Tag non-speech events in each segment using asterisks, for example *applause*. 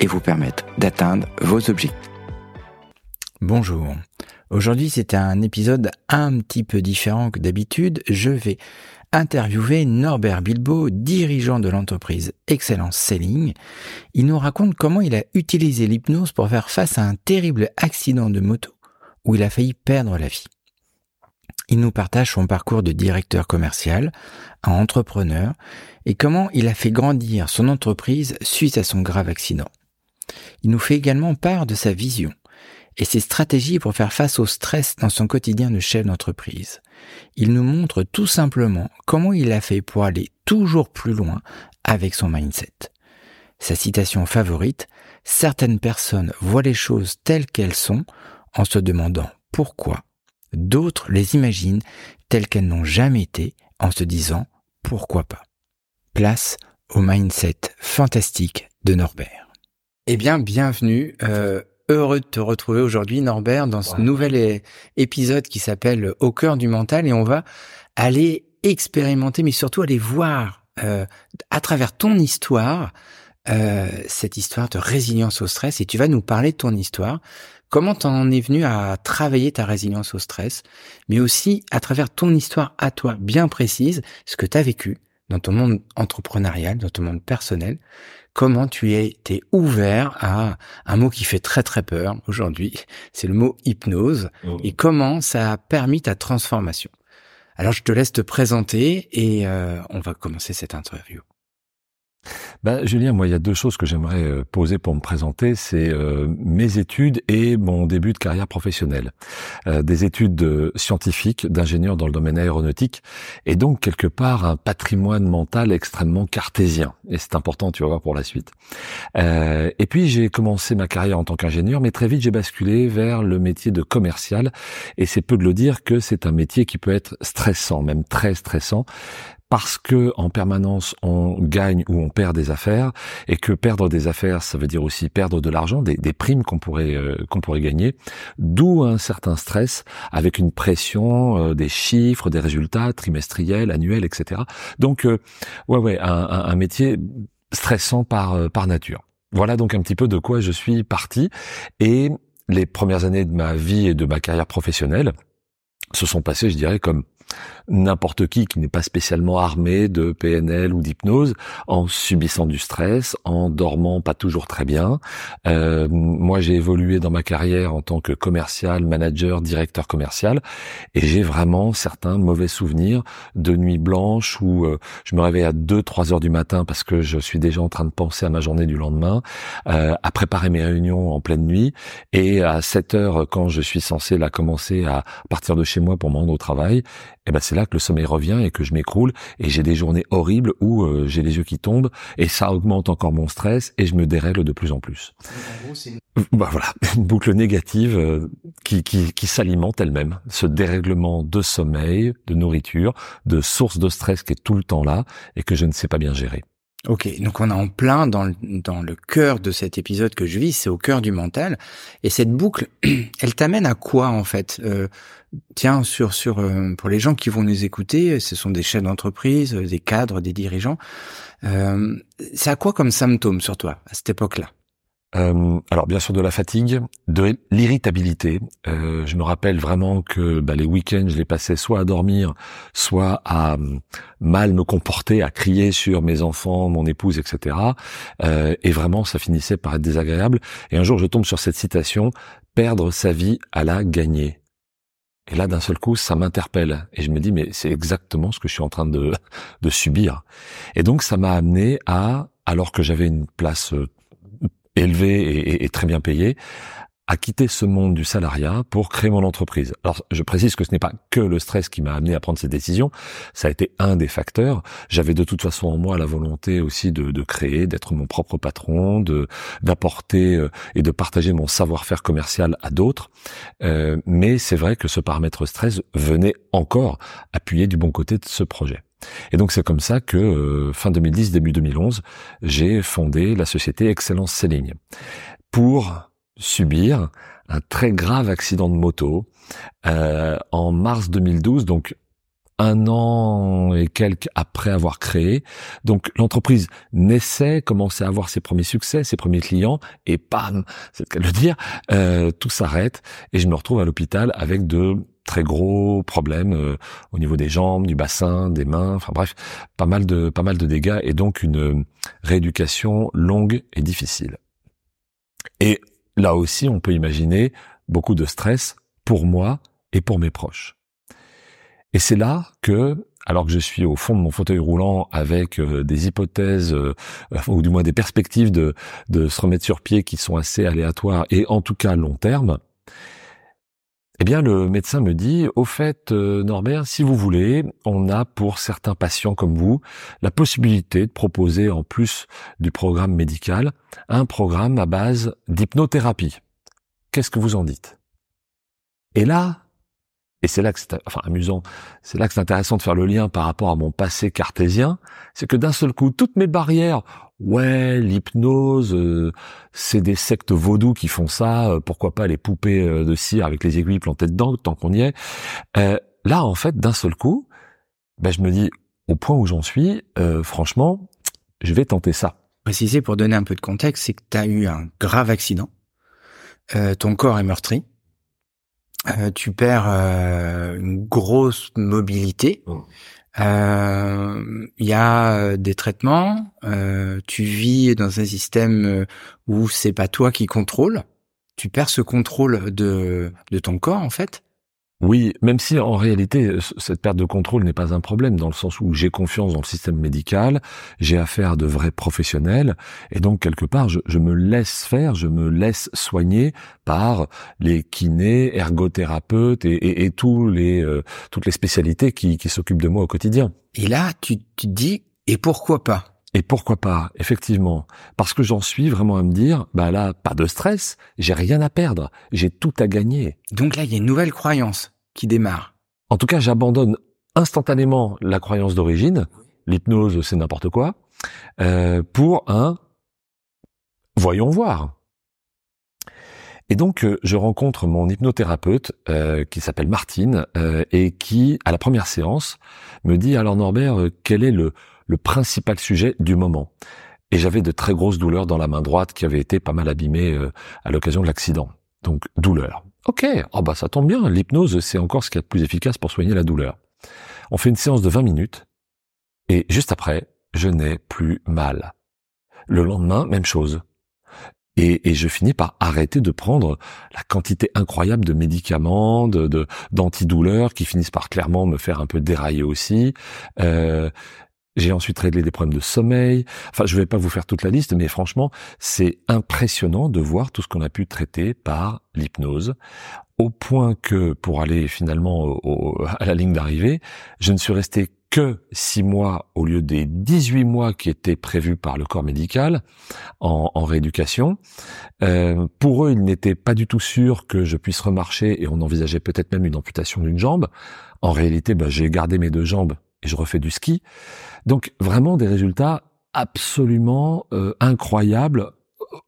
et vous permettre d'atteindre vos objectifs. Bonjour. Aujourd'hui, c'est un épisode un petit peu différent que d'habitude. Je vais interviewer Norbert Bilbo, dirigeant de l'entreprise Excellence Selling. Il nous raconte comment il a utilisé l'hypnose pour faire face à un terrible accident de moto où il a failli perdre la vie. Il nous partage son parcours de directeur commercial à entrepreneur et comment il a fait grandir son entreprise suite à son grave accident. Il nous fait également part de sa vision et ses stratégies pour faire face au stress dans son quotidien de chef d'entreprise. Il nous montre tout simplement comment il a fait pour aller toujours plus loin avec son mindset. Sa citation favorite, certaines personnes voient les choses telles qu'elles sont en se demandant pourquoi. D'autres les imaginent telles qu'elles n'ont jamais été en se disant pourquoi pas. Place au mindset fantastique de Norbert. Eh bien, bienvenue. Euh, heureux de te retrouver aujourd'hui, Norbert, dans ce nouvel épisode qui s'appelle Au cœur du mental. Et on va aller expérimenter, mais surtout aller voir euh, à travers ton histoire, euh, cette histoire de résilience au stress. Et tu vas nous parler de ton histoire. Comment t'en es venu à travailler ta résilience au stress, mais aussi à travers ton histoire à toi bien précise, ce que tu as vécu dans ton monde entrepreneurial, dans ton monde personnel, comment tu as été ouvert à un mot qui fait très très peur aujourd'hui, *laughs* c'est le mot hypnose, et comment ça a permis ta transformation? Alors je te laisse te présenter et euh, on va commencer cette interview. Ben, Julien, moi, il y a deux choses que j'aimerais euh, poser pour me présenter. C'est euh, mes études et mon début de carrière professionnelle. Euh, des études scientifiques, d'ingénieur dans le domaine aéronautique, et donc quelque part un patrimoine mental extrêmement cartésien. Et c'est important, tu vas voir, pour la suite. et puis, j'ai commencé ma carrière en tant qu'ingénieur, mais très vite, j'ai basculé vers le métier de commercial. Et c'est peu de le dire que c'est un métier qui peut être stressant, même très stressant, parce que en permanence on gagne ou on perd des affaires et que perdre des affaires ça veut dire aussi perdre de l'argent des, primes qu'on pourrait euh, qu'on pourrait gagner d'où un certain stress avec une pression euh, des chiffres des résultats trimestriels annuels etc donc euh, ouais ouais un, un, métier stressant par par nature. Voilà donc un petit peu de quoi je suis parti et les premières années de ma vie et de ma carrière professionnelle se sont passées je dirais comme n'importe qui qui n'est pas spécialement armé de PNL ou d'hypnose en subissant du stress, en dormant pas toujours très bien. Euh, moi, j'ai évolué dans ma carrière en tant que commercial, manager, directeur commercial, et j'ai vraiment certains mauvais souvenirs de nuits blanches où euh, je me réveille à 2-3 heures du matin parce que je suis déjà en train de penser à ma journée du lendemain, euh, à préparer mes réunions en pleine nuit, et à 7 heures quand je suis censé la commencer à partir de chez moi pour me rendre au travail, et ben c'est là que le sommeil revient et que je m'écroule et j'ai des journées horribles où euh, j'ai les yeux qui tombent et ça augmente encore mon stress et je me dérègle de plus en plus. Bah voilà, *laughs* une boucle négative euh, qui, qui, qui s'alimente elle-même. Ce dérèglement de sommeil, de nourriture, de source de stress qui est tout le temps là et que je ne sais pas bien gérer. Ok, donc on est en plein dans le, dans le cœur de cet épisode que je vis, c'est au cœur du mental. Et cette boucle, *clears throat* elle t'amène à quoi en fait? Euh, Tiens, sur sur euh, pour les gens qui vont nous écouter, ce sont des chefs d'entreprise, des cadres, des dirigeants. Euh, c'est à quoi comme symptôme sur toi à cette époque-là? Euh, alors bien sûr de la fatigue, de l'irritabilité. Euh, je me rappelle vraiment que bah, les week-ends, je les passais soit à dormir, soit à euh, mal me comporter, à crier sur mes enfants, mon épouse, etc. Euh, et vraiment, ça finissait par être désagréable. Et un jour, je tombe sur cette citation perdre sa vie à la gagner. Et là, d'un seul coup, ça m'interpelle. Et je me dis, mais c'est exactement ce que je suis en train de, *laughs* de subir. Et donc, ça m'a amené à, alors que j'avais une place élevé et, très bien payé, à quitter ce monde du salariat pour créer mon entreprise. Alors, je précise que ce n'est pas que le stress qui m'a amené à prendre cette décision, ça a été un des facteurs. J'avais de toute façon en moi la volonté aussi de, de créer, d'être mon propre patron, de d'apporter euh, et de partager mon savoir-faire commercial à d'autres. Euh, mais c'est vrai que ce paramètre stress venait encore appuyer du bon côté de ce projet. Et donc c'est comme ça que euh, fin 2010, début 2011, j'ai fondé la société Excellence Selling pour subir un très grave accident de moto euh, en mars 2012, donc un an et quelques après avoir créé. Donc l'entreprise naissait, commençait à avoir ses premiers succès, ses premiers clients, et bam, c'est le le dire, euh, tout s'arrête et je me retrouve à l'hôpital avec de très gros problèmes euh, au niveau des jambes, du bassin, des mains, enfin bref, pas mal de pas mal de dégâts et donc une rééducation longue et difficile. Et là aussi, on peut imaginer beaucoup de stress pour moi et pour mes proches. Et c'est là que, alors que je suis au fond de mon fauteuil roulant avec euh, des hypothèses, euh, *laughs* ou du moins des perspectives de, de se remettre sur pied qui sont assez aléatoires et en tout cas long terme, eh bien, le médecin me dit, au fait, euh, Norbert, si vous voulez, on a pour certains patients comme vous la possibilité de proposer, en plus du programme médical, un programme à base d'hypnothérapie. Qu'est-ce que vous en dites? Et là, et c'est là que c'est enfin amusant, c'est là que c'est intéressant de faire le lien par rapport à mon passé cartésien, c'est que d'un seul coup, toutes mes barrières, ouais, l'hypnose, euh, c'est des sectes vaudous qui font ça, euh, pourquoi pas les poupées euh, de cire avec les aiguilles plantées dedans, tant qu'on y est. là, en fait, d'un seul coup, ben, je me dis, au point où j'en suis, franchement, je vais tenter ça. Préciser pour donner un peu de contexte, c'est que tu as eu un grave accident, ton corps est meurtri, tu perds une grosse mobilité. Oh. Il euh, y a euh, des traitements. Euh, tu vis dans un système où c'est pas toi qui contrôle. Tu perds ce contrôle de de ton corps en fait. Oui, même si en réalité cette perte de contrôle n'est pas un problème dans le sens où j'ai confiance dans le système médical, j'ai affaire à de vrais professionnels et donc quelque part je, me laisse faire, je me laisse soigner par les kinés, ergothérapeutes et, tous les euh, toutes les spécialités qui, qui s'occupent de moi au quotidien. Et là, tu, tu te dis et pourquoi pas? Et pourquoi pas, effectivement, parce que j'en suis vraiment à me dire, bah là, pas de stress, j'ai rien à perdre, j'ai tout à gagner. Donc là, il y a une nouvelle croyance qui démarre. En tout cas, j'abandonne instantanément la croyance d'origine, l'hypnose c'est n'importe quoi, euh, pour un voyons voir. Et donc, euh, je rencontre mon hypnothérapeute euh, qui s'appelle Martine et qui, à la première séance, me dit alors Norbert, quel est le, le principal sujet du moment. Et j'avais de très grosses douleurs dans la main droite qui avait été pas mal abîmée euh, à l'occasion de l'accident. Donc douleur. Ok, oh bah ça tombe bien, l'hypnose c'est encore ce qui est le plus efficace pour soigner la douleur. On fait une séance de 20 minutes et juste après, je n'ai plus mal. Le lendemain, même chose. Et, et, je finis par arrêter de prendre la quantité incroyable de médicaments, de d'antidouleurs qui finissent par clairement me faire un peu dérailler aussi. Euh, j'ai ensuite réglé des problèmes de sommeil. Enfin, je vais pas vous faire toute la liste, mais franchement, c'est impressionnant de voir tout ce qu'on a pu traiter par l'hypnose, au point que pour aller finalement à la ligne d'arrivée, je ne suis resté que six mois au lieu des 18 mois qui étaient prévus par le corps médical en, rééducation. Euh, pour eux, ils n'étaient pas du tout sûrs que je puisse remarcher et on envisageait peut-être même une amputation d'une jambe. En réalité, bah, j'ai gardé mes deux jambes et je refais du ski. Donc vraiment des résultats absolument euh, incroyables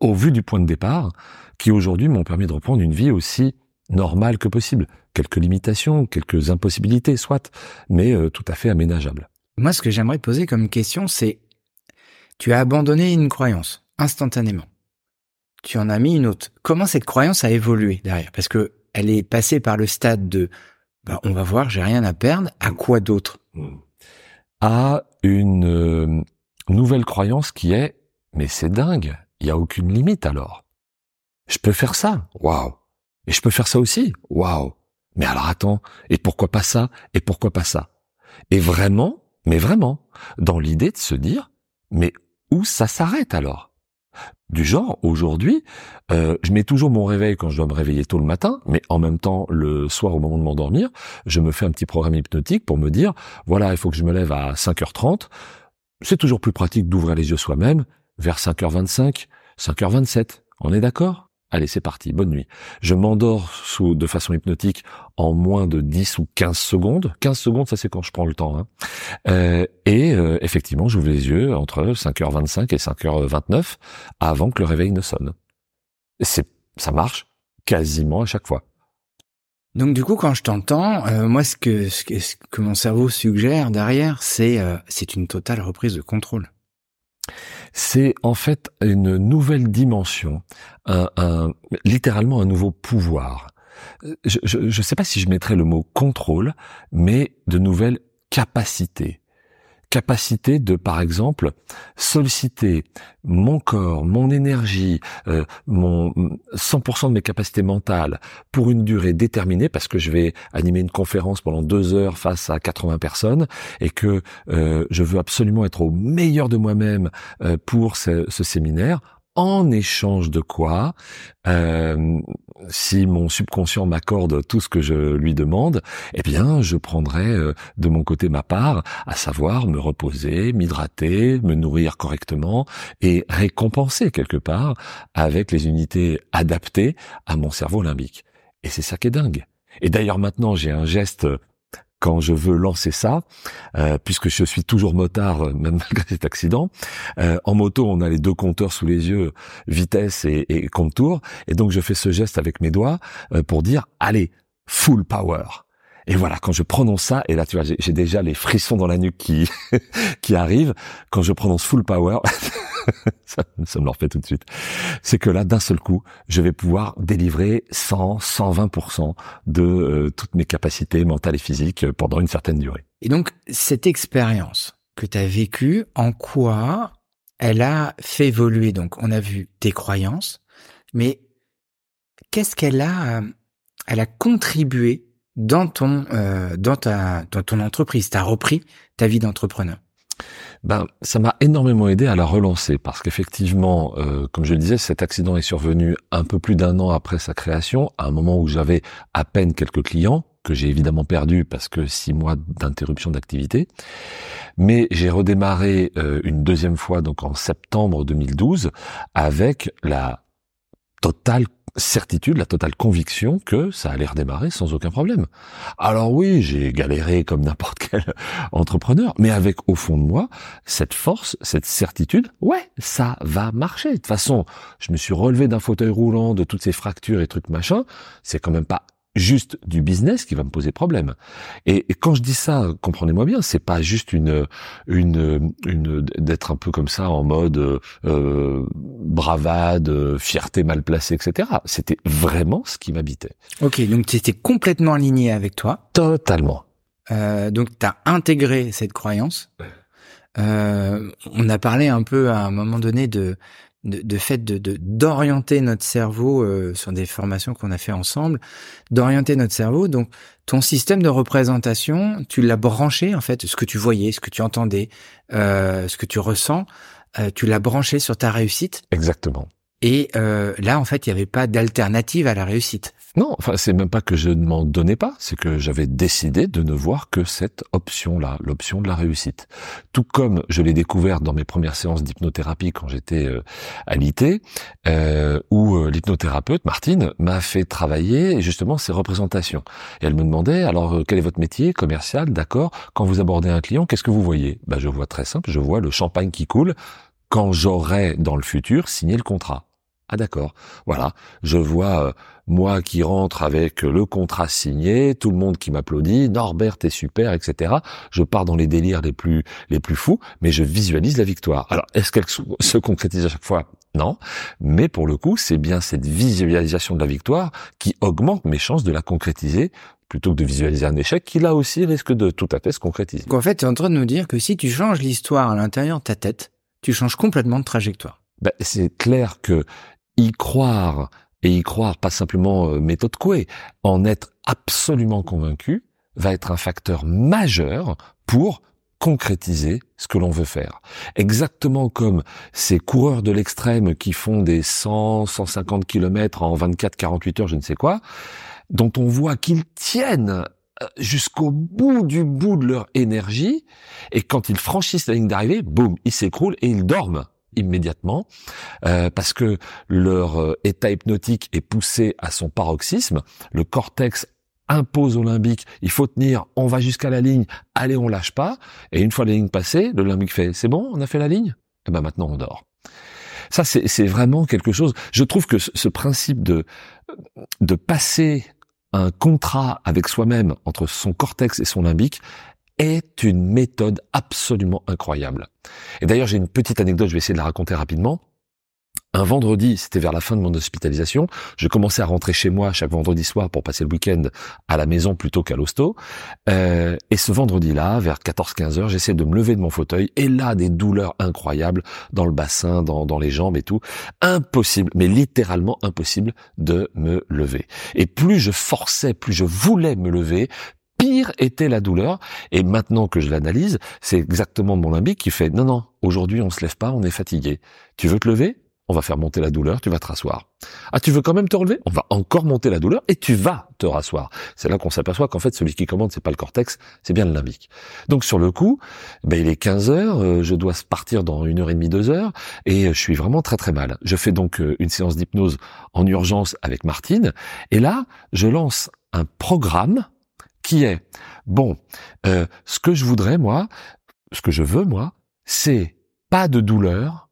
au vu du point de départ, qui aujourd'hui m'ont permis de reprendre une vie aussi normale que possible. Quelques limitations, quelques impossibilités, soit, mais euh, tout à fait aménageables. Moi, ce que j'aimerais te poser comme question, c'est tu as abandonné une croyance instantanément. Tu en as mis une autre. Comment cette croyance a évolué derrière? Parce que elle est passée par le stade de bah, on va voir, j'ai rien à perdre. À quoi d'autre? À une euh, nouvelle croyance qui est mais c'est dingue, il y a aucune limite alors. Je peux faire ça, waouh. Et je peux faire ça aussi, waouh. Mais alors attends, et pourquoi pas ça? Et pourquoi pas ça? Et vraiment, mais vraiment, dans l'idée de se dire, mais où ça s'arrête alors? Du genre, aujourd'hui, euh, je mets toujours mon réveil quand je dois me réveiller tôt le matin, mais en même temps, le soir au moment de m'endormir, je me fais un petit programme hypnotique pour me dire, voilà, il faut que je me lève à 5h30. C'est toujours plus pratique d'ouvrir les yeux soi-même vers 5h25, 5h27. On est d'accord? Allez, c'est parti, bonne nuit. Je m'endors de façon hypnotique en moins de 10 ou 15 secondes. 15 secondes, ça c'est quand je prends le temps. Hein. Euh, et euh, effectivement, j'ouvre les yeux entre 5h25 et 5h29 avant que le réveil ne sonne. C'est, ça marche quasiment à chaque fois. Donc du coup, quand je t'entends, euh, moi ce que, ce que, mon cerveau suggère derrière, c'est c'est une totale reprise de contrôle c'est en fait une nouvelle dimension, littéralement un nouveau pouvoir. Je ne sais pas si je mettrais le mot contrôle, mais de nouvelles capacités capacité de, par exemple, solliciter mon corps, mon énergie, euh, mon 100% de mes capacités mentales pour une durée déterminée, parce que je vais animer une conférence pendant deux heures face à 80 personnes et que euh, je veux absolument être au meilleur de moi-même euh, pour ce, ce séminaire en échange de quoi, euh, si mon subconscient m'accorde tout ce que je lui demande, eh bien, je prendrai euh, de mon côté ma part, à savoir me reposer, m'hydrater, me nourrir correctement et récompenser quelque part avec les unités adaptées à mon cerveau limbique. Et c'est ça qui est dingue. Et d'ailleurs maintenant, j'ai un geste quand je veux lancer ça, euh, puisque je suis toujours motard, euh, même malgré cet accident. Euh, en moto, on a les deux compteurs sous les yeux, vitesse et, et contour, et donc je fais ce geste avec mes doigts pour dire, allez, full power. Et voilà, quand je prononce ça, et là tu vois, j'ai déjà les frissons dans la nuque qui *laughs* qui arrivent quand je prononce full power. *laughs* ça, me le refait tout de suite. C'est que là, d'un seul coup, je vais pouvoir délivrer 100, 120% de euh, toutes mes capacités mentales et physiques pendant une certaine durée. Et donc, cette expérience que tu as vécue, en quoi elle a fait évoluer? Donc, on a vu tes croyances, mais qu'est-ce qu'elle a, elle a contribué dans ton, euh, dans ta, dans ton entreprise Tu as repris ta vie d'entrepreneur? Ben, ça m'a énormément aidé à la relancer parce qu'effectivement, euh, comme je le disais, cet accident est survenu un peu plus d'un an après sa création, à un moment où j'avais à peine quelques clients que j'ai évidemment perdu parce que six mois d'interruption d'activité. Mais j'ai redémarré euh, une deuxième fois, donc en septembre 2012, avec la totale certitude, la totale conviction que ça allait redémarrer sans aucun problème. Alors oui, j'ai galéré comme n'importe *laughs* quel entrepreneur, mais avec au fond de moi cette force, cette certitude, ouais, ça va marcher. De toute façon, je me suis relevé d'un fauteuil roulant, de toutes ces fractures et trucs machin, c'est quand même pas juste du business qui va me poser problème. Et, quand je dis ça, comprenez-moi bien, c'est pas juste une une une d'être un peu comme ça en mode euh, bravade, fierté mal placée, etc. C'était vraiment ce qui m'habitait. Ok, donc tu étais complètement aligné avec toi. Totalement. Euh, donc tu as intégré cette croyance. Euh, on a parlé un peu à un moment donné de de, fait de d'orienter notre cerveau euh, sur des formations qu'on a fait ensemble, d'orienter notre cerveau. Donc, ton système de représentation, tu l'as branché en fait, ce que tu voyais, ce que tu entendais, euh, ce que tu ressens, euh, tu l'as branché sur ta réussite. Exactement. Et euh, là, en fait, il n'y avait pas d'alternative à la réussite. Non, enfin, c'est même pas que je ne m'en donnais pas, c'est que j'avais décidé de ne voir que cette option-là, l'option de la réussite. Tout comme je l'ai découvert dans mes premières séances d'hypnothérapie quand j'étais euh, à l'IT, euh, où euh, l'hypnothérapeute, Martine, m'a fait travailler justement ces représentations. Et elle me demandait, alors, quel est votre métier commercial? D'accord. Quand vous abordez un client, qu'est-ce que vous voyez? Ben, Je vois très simple, je vois le champagne qui coule quand j'aurai dans le futur signé le contrat. Ah d'accord. Voilà, je vois euh, moi qui rentre avec le contrat signé, tout le monde qui m'applaudit, Norbert est super, etc. Je pars dans les délires les plus les plus fous, mais je visualise la victoire. Alors est-ce qu'elle se concrétise à chaque fois? Non, mais pour le coup, c'est bien cette visualisation de la victoire qui augmente mes chances de la concrétiser plutôt que de visualiser un échec qui là aussi risque de tout à fait se concrétiser. en fait, tu es en train de nous dire que si tu changes l'histoire à l'intérieur de ta tête, tu changes complètement de trajectoire. Ben, c'est clair que y croire, et y croire pas simplement euh, méthode Coué, en être absolument convaincu, va être un facteur majeur pour concrétiser ce que l'on veut faire. Exactement comme ces coureurs de l'extrême qui font des 100, 150 km en 24, 48 heures, je ne sais quoi, dont on voit qu'ils tiennent euh, jusqu'au bout du bout de leur énergie, et quand ils franchissent la ligne d'arrivée, boum, ils s'écroulent et ils dorment immédiatement euh, parce que leur euh, état hypnotique est poussé à son paroxysme, le cortex impose au limbique, il faut tenir, on va jusqu'à la ligne, allez, on lâche pas. Et une fois la ligne passée, le limbique fait, c'est bon, on a fait la ligne? Et eh ben maintenant on dort. Ça, c'est vraiment quelque chose. Je trouve que ce, principe de de passer un contrat avec soi-même entre son cortex et son limbique est une méthode absolument incroyable. Et d'ailleurs, j'ai une petite anecdote, je vais essayer de la raconter rapidement. Un vendredi, c'était vers la fin de mon hospitalisation, je commençais à rentrer chez moi chaque vendredi soir pour passer le week-end à la maison plutôt qu'à l'hosto. Euh, et ce vendredi-là, vers 14-15 heures, j'essaie de me lever de mon fauteuil et là, des douleurs incroyables dans le bassin, dans, dans les jambes et tout. Impossible, mais littéralement impossible de me lever. Et plus je forçais, plus je voulais me lever, pire était la douleur. Et maintenant que je l'analyse, c'est exactement mon limbique qui fait non, non, aujourd'hui on se lève pas, on est fatigué. Tu veux te lever? On va faire monter la douleur, tu vas te rasseoir. Ah, tu veux quand même te relever? On va encore monter la douleur et tu vas te rasseoir. C'est là qu'on s'aperçoit qu'en fait, celui qui commande, c'est pas le cortex, c'est bien le limbique. Donc sur le coup, ben, il est 15 heures, euh, je dois partir dans une heure et demie, deux heures, et je suis vraiment très très mal. Je fais donc euh, une séance d'hypnose en urgence avec Martine, et là, je lance un programme qui est, bon, euh, ce que je voudrais, moi, ce que je veux, moi, c'est pas de douleur,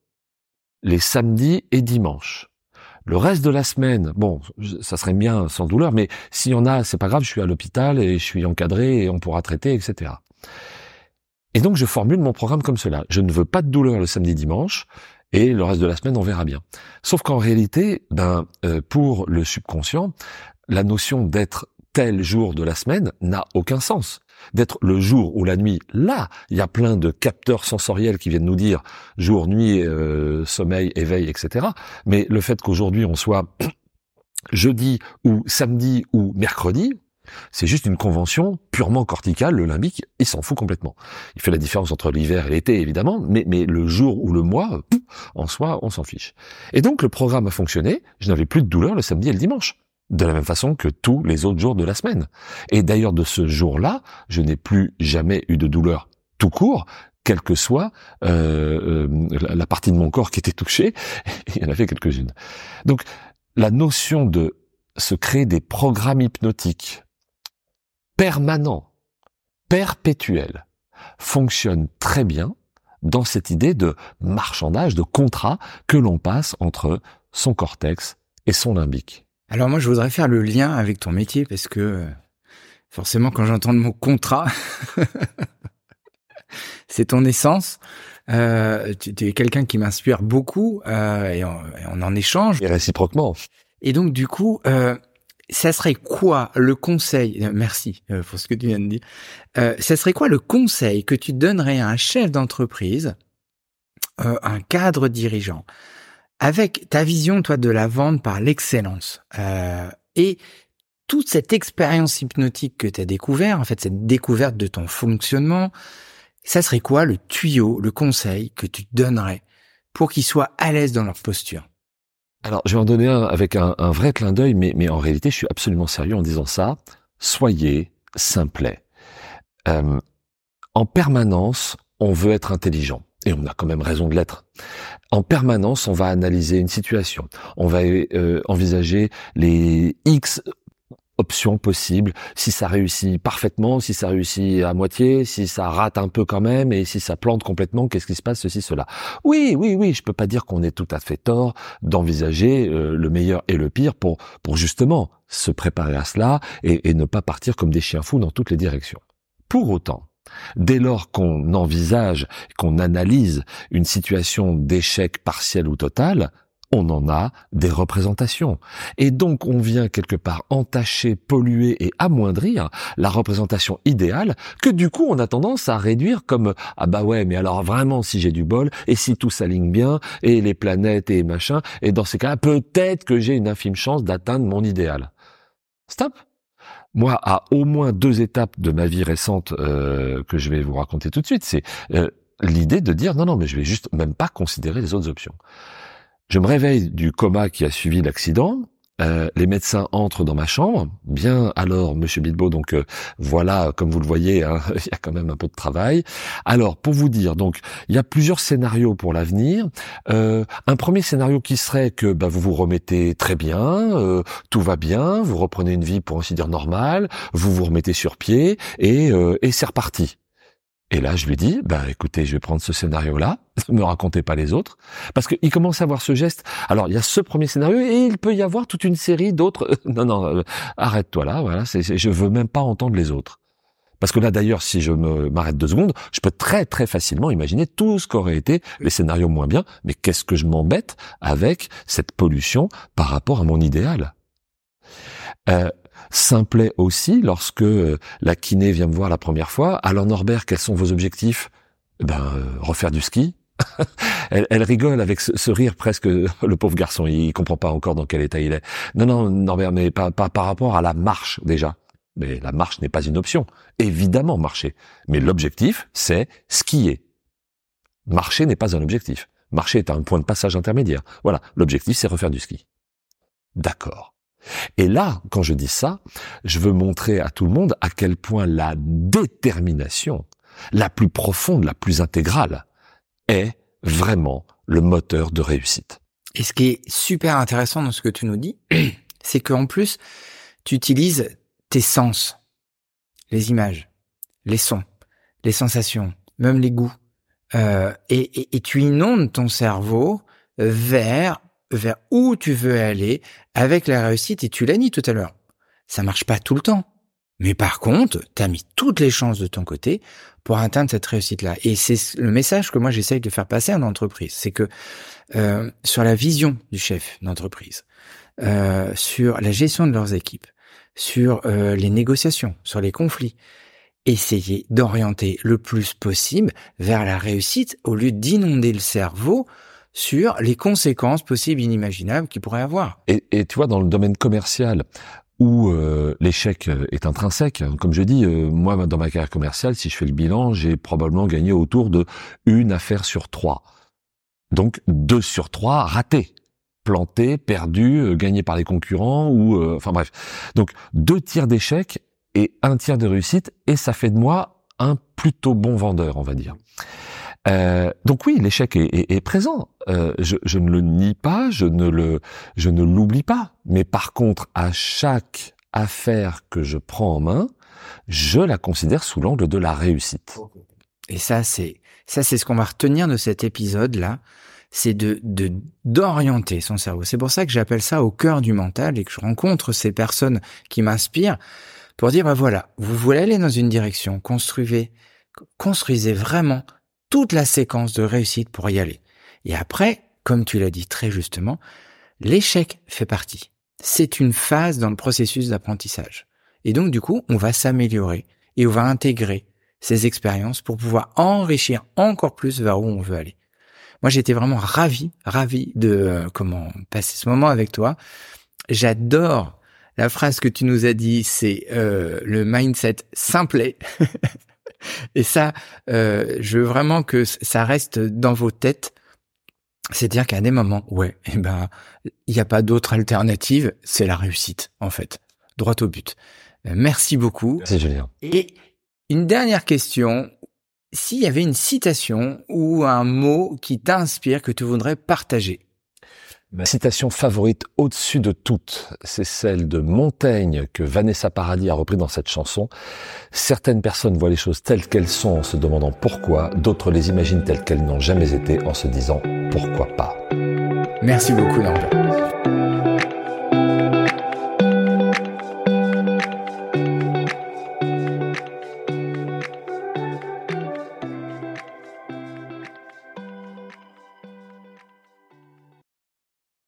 les samedis et dimanches. Le reste de la semaine, bon, ça serait bien sans douleur, mais s'il y en a, c'est pas grave, je suis à l'hôpital et je suis encadré et on pourra traiter, etc. Et donc je formule mon programme comme cela. Je ne veux pas de douleur le samedi dimanche et le reste de la semaine on verra bien. Sauf qu'en réalité, ben euh, pour le subconscient, la notion d'être tel jour de la semaine n'a aucun sens d'être le jour ou la nuit. Là, il y a plein de capteurs sensoriels qui viennent nous dire jour, nuit, euh, sommeil, éveil, etc. Mais le fait qu'aujourd'hui on soit *clears throat* jeudi ou samedi ou mercredi, c'est juste une convention purement corticale. Le limbique, il s'en fout complètement. Il fait la différence entre l'hiver et l'été, évidemment, mais, mais le jour ou le mois, en soi, on s'en fiche. Et donc, le programme a fonctionné. Je n'avais plus de douleur le samedi et le dimanche de la même façon que tous les autres jours de la semaine. Et d'ailleurs, de ce jour-là, je n'ai plus jamais eu de douleur tout court, quelle que soit euh, euh, la partie de mon corps qui était touchée. *laughs* Il y en avait quelques-unes. Donc, la notion de se créer des programmes hypnotiques permanents, perpétuels, fonctionne très bien dans cette idée de marchandage, de contrat que l'on passe entre son cortex et son limbique. Alors moi, je voudrais faire le lien avec ton métier parce que euh, forcément, quand j'entends le mot contrat, *laughs* c'est ton essence. Euh, tu, es quelqu'un qui m'inspire beaucoup euh, et, on, en échange. Et réciproquement. Et donc du coup, euh, ça serait quoi le conseil Merci pour ce que tu viens de dire. ça serait quoi le conseil que tu donnerais à un chef d'entreprise, un cadre dirigeant avec ta vision, toi, de la vente par l'excellence euh, et toute cette expérience hypnotique que tu as découvert, en fait, cette découverte de ton fonctionnement, ça serait quoi le tuyau, le conseil que tu donnerais pour qu'ils soient à l'aise dans leur posture? Alors, je vais en donner un avec un, vrai clin d'œil, mais, mais en réalité, je suis absolument sérieux en disant ça. Soyez simplet. Euh, en permanence, on veut être intelligent et on a quand même raison de l'être. En permanence, on va analyser une situation, on va euh, envisager les X options possibles, si ça réussit parfaitement, si ça réussit à moitié, si ça rate un peu quand même, et si ça plante complètement, qu'est-ce qui se passe, ceci, cela. Oui, oui, oui, je peux pas dire qu'on est tout à fait tort d'envisager euh, le meilleur et le pire pour, pour justement se préparer à cela et, et ne pas partir comme des chiens fous dans toutes les directions. Pour autant, Dès lors qu'on envisage, qu'on analyse une situation d'échec partiel ou total, on en a des représentations. Et donc on vient quelque part entacher, polluer et amoindrir la représentation idéale que du coup on a tendance à réduire comme ah bah ouais mais alors vraiment si j'ai du bol et si tout s'aligne bien et les planètes et machin et dans ces cas-là peut-être que j'ai une infime chance d'atteindre mon idéal. Stop moi, à au moins deux étapes de ma vie récente euh, que je vais vous raconter tout de suite, c'est euh, l'idée de dire non, non, mais je vais juste même pas considérer les autres options. Je me réveille du coma qui a suivi l'accident. Euh, les médecins entrent dans ma chambre. Bien alors, Monsieur Bilbo, donc euh, voilà, comme vous le voyez, hein, *laughs* il y a quand même un peu de travail. Alors, pour vous dire, donc il y a plusieurs scénarios pour l'avenir. Euh, un premier scénario qui serait que bah, vous vous remettez très bien, tout va bien, vous reprenez une vie pour ainsi dire normale, vous vous remettez sur pied et, et c'est reparti. Et là, je lui dis, bah écoutez, je vais prendre ce scénario-là, *laughs* ne me racontez pas les autres, parce qu'il commence à avoir ce geste. Alors, il y a ce premier scénario et il peut y avoir toute une série d'autres. *laughs* non, non, euh, arrête-toi là, voilà. C'est, je veux même pas entendre les autres. Parce que là, d'ailleurs, si je m'arrête deux secondes, je peux très très facilement imaginer tout ce qu'auraient été les scénarios moins bien. Mais qu'est-ce que je m'embête avec cette pollution par rapport à mon idéal? Euh, Simplet aussi, lorsque euh, la kiné vient me voir la première fois, alors Norbert, quels sont vos objectifs? Eh Ben, euh, refaire du ski. *laughs* elle, rigole avec ce, rire presque, le pauvre garçon, il comprend pas encore dans quel état il est. Non, non, Norbert, mais pas, pas par rapport à la marche déjà. Mais la marche n'est pas une option. Évidemment, marcher. Mais l'objectif, c'est skier. Marcher n'est pas un objectif. Marcher est un point de passage intermédiaire. Voilà, l'objectif, c'est refaire du ski. D'accord. Et là, quand je dis ça, je veux montrer à tout le monde à quel point la détermination, la plus profonde, la plus intégrale, est vraiment le moteur de réussite. Et ce qui est super intéressant dans ce que tu nous dis, *clears throat* c'est qu'en plus, tu utilises tes sens, les images, les sons, les sensations, même les goûts, euh, et, et, tu inondes ton cerveau vers vers où tu veux aller avec la réussite et tu l'as dit tout à l'heure. Ça marche pas tout le temps. Mais par contre, tu as mis toutes les chances de ton côté pour atteindre cette réussite-là. Et c'est le message que moi j'essaye de faire passer en entreprise. C'est que euh, sur la vision du chef d'entreprise, euh, sur la gestion de leurs équipes, sur euh, les négociations, sur les conflits, essayez d'orienter le plus possible vers la réussite au lieu d'inonder le cerveau sur les conséquences possibles inimaginables qu'il pourrait avoir. Et, et, tu vois, dans le domaine commercial, où euh, l'échec euh, est intrinsèque. Hein, comme je dis, euh, moi, dans ma carrière commerciale, si je fais le bilan, j'ai probablement gagné autour de une affaire sur trois. Donc deux sur trois ratés, plantés, perdus, gagnés par les concurrents ou, enfin bref. Donc deux tiers d'échec et un tiers de réussite, et ça fait de moi un plutôt bon vendeur, on va dire. Euh, donc oui, l'échec est, est, est, présent. Euh, je, je, ne le nie pas, je ne le, je ne l'oublie pas. Mais par contre, à chaque affaire que je prends en main, je la considère sous l'angle de la réussite. Et ça, c'est ça, c'est ce qu'on va retenir de cet épisode-là, c'est de d'orienter son cerveau. C'est pour ça que j'appelle ça au cœur du mental et que je rencontre ces personnes qui m'inspirent pour dire bah voilà, vous voulez aller dans une direction, construisez, construisez vraiment toute la séquence de réussite pour y aller. Et après, comme tu l'as dit très justement, l'échec fait partie. C'est une phase dans le processus d'apprentissage. Et donc, du coup, on va s'améliorer et on va intégrer ces expériences pour pouvoir enrichir encore plus vers où on veut aller. Moi, j'étais vraiment ravi, ravi de euh, comment passer ce moment avec toi. J'adore la phrase que tu nous as dit, c'est euh, le mindset simplet. *laughs* Et ça, euh, je veux vraiment que ça reste dans vos têtes. C'est-à-dire qu'à des moments, ouais, eh ben, il n'y a pas d'autre alternative, c'est la réussite, en fait. Droit au but. Euh, merci beaucoup. Merci Julien. Et une dernière question. S'il y avait une citation ou un mot qui t'inspire que tu voudrais partager? Ma citation favorite au-dessus de toutes, c'est celle de Montaigne que Vanessa Paradis a repris dans cette chanson. Certaines personnes voient les choses telles qu'elles sont en se demandant pourquoi, d'autres les imaginent telles qu'elles n'ont jamais été en se disant pourquoi pas. Merci beaucoup Norbert.